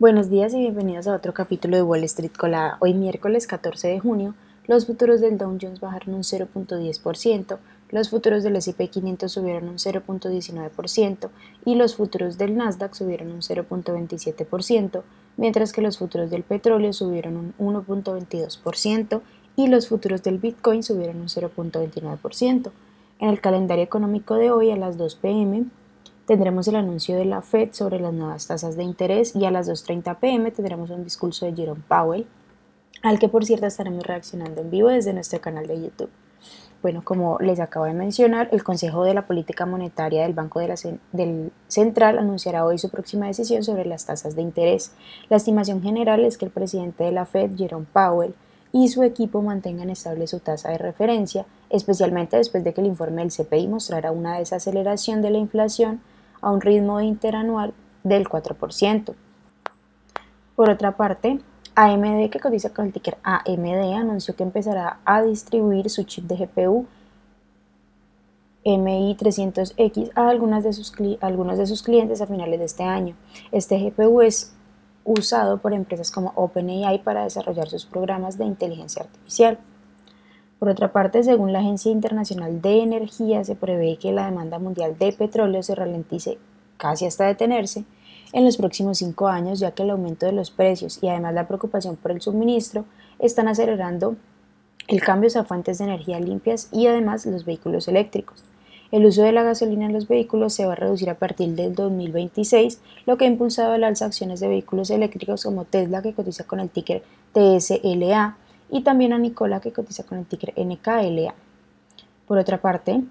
Buenos días y bienvenidos a otro capítulo de Wall Street Colada. Hoy miércoles 14 de junio, los futuros del Dow Jones bajaron un 0.10%, los futuros del S&P 500 subieron un 0.19% y los futuros del Nasdaq subieron un 0.27%, mientras que los futuros del petróleo subieron un 1.22% y los futuros del Bitcoin subieron un 0.29%. En el calendario económico de hoy a las 2 pm tendremos el anuncio de la Fed sobre las nuevas tasas de interés y a las 2.30 pm tendremos un discurso de Jerome Powell, al que por cierto estaremos reaccionando en vivo desde nuestro canal de YouTube. Bueno, como les acabo de mencionar, el Consejo de la Política Monetaria del Banco del Central anunciará hoy su próxima decisión sobre las tasas de interés. La estimación general es que el presidente de la Fed, Jerome Powell, y su equipo mantengan estable su tasa de referencia, especialmente después de que el informe del CPI mostrara una desaceleración de la inflación a un ritmo interanual del 4%. Por otra parte, AMD, que cotiza con el ticker AMD, anunció que empezará a distribuir su chip de GPU MI300X a de sus, algunos de sus clientes a finales de este año. Este GPU es usado por empresas como OpenAI para desarrollar sus programas de inteligencia artificial. Por otra parte, según la Agencia Internacional de Energía, se prevé que la demanda mundial de petróleo se ralentice casi hasta detenerse en los próximos cinco años, ya que el aumento de los precios y además la preocupación por el suministro están acelerando el cambio a fuentes de energía limpias y además los vehículos eléctricos. El uso de la gasolina en los vehículos se va a reducir a partir del 2026, lo que ha impulsado el alza acciones de vehículos eléctricos como Tesla, que cotiza con el ticker TSLA, y también a Nicola que cotiza con el ticker NKLA. Por otra parte,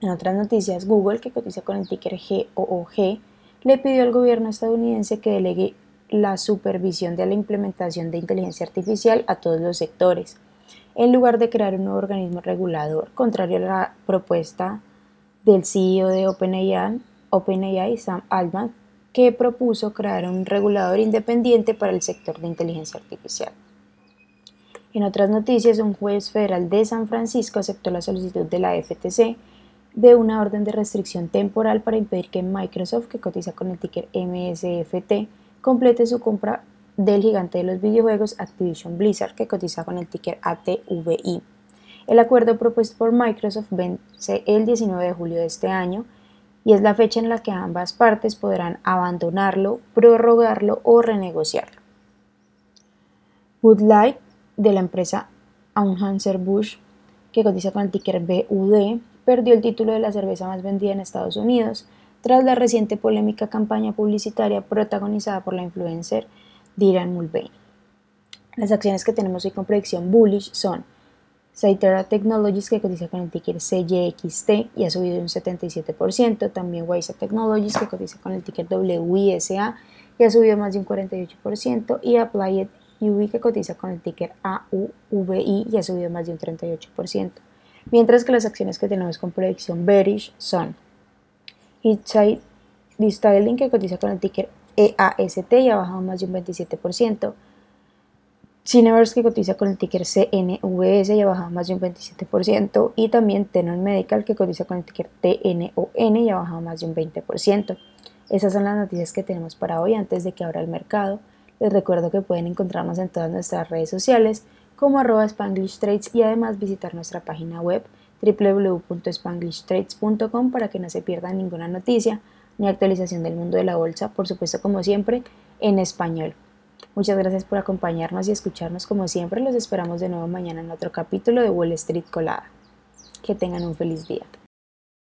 en otras noticias, Google, que cotiza con el ticker GOOG, le pidió al gobierno estadounidense que delegue la supervisión de la implementación de inteligencia artificial a todos los sectores, en lugar de crear un nuevo organismo regulador, contrario a la propuesta del CEO de OpenAI, OpenAI Sam Altman, que propuso crear un regulador independiente para el sector de inteligencia artificial. En otras noticias, un juez federal de San Francisco aceptó la solicitud de la FTC de una orden de restricción temporal para impedir que Microsoft, que cotiza con el ticker MSFT, complete su compra del gigante de los videojuegos Activision Blizzard, que cotiza con el ticker ATVI. El acuerdo propuesto por Microsoft vence el 19 de julio de este año y es la fecha en la que ambas partes podrán abandonarlo, prorrogarlo o renegociarlo. Bud Light de la empresa Anheuser-Busch, que cotiza con el ticker BUD, perdió el título de la cerveza más vendida en Estados Unidos tras la reciente polémica campaña publicitaria protagonizada por la influencer Diran Mulvaney. Las acciones que tenemos hoy con predicción bullish son Cytera Technologies que cotiza con el ticker CYXT y ha subido un 77%, también Wisa Technologies que cotiza con el ticker WISA y ha subido más de un 48% y Applied UV que cotiza con el ticker AUVI y ha subido más de un 38%, mientras que las acciones que tenemos con predicción bearish son Hitside Styling que cotiza con el ticker EAST y ha bajado más de un 27%, Cineverse que cotiza con el ticker CNVS y ha bajado más de un 27% y también Tenon Medical que cotiza con el ticker TNON y ha bajado más de un 20%. Esas son las noticias que tenemos para hoy antes de que abra el mercado. Les recuerdo que pueden encontrarnos en todas nuestras redes sociales como arroba y además visitar nuestra página web www.spanglishtrades.com para que no se pierdan ninguna noticia ni actualización del mundo de la bolsa, por supuesto como siempre en español. Muchas gracias por acompañarnos y escucharnos como siempre. Los esperamos de nuevo mañana en otro capítulo de Wall Street Colada. Que tengan un feliz día.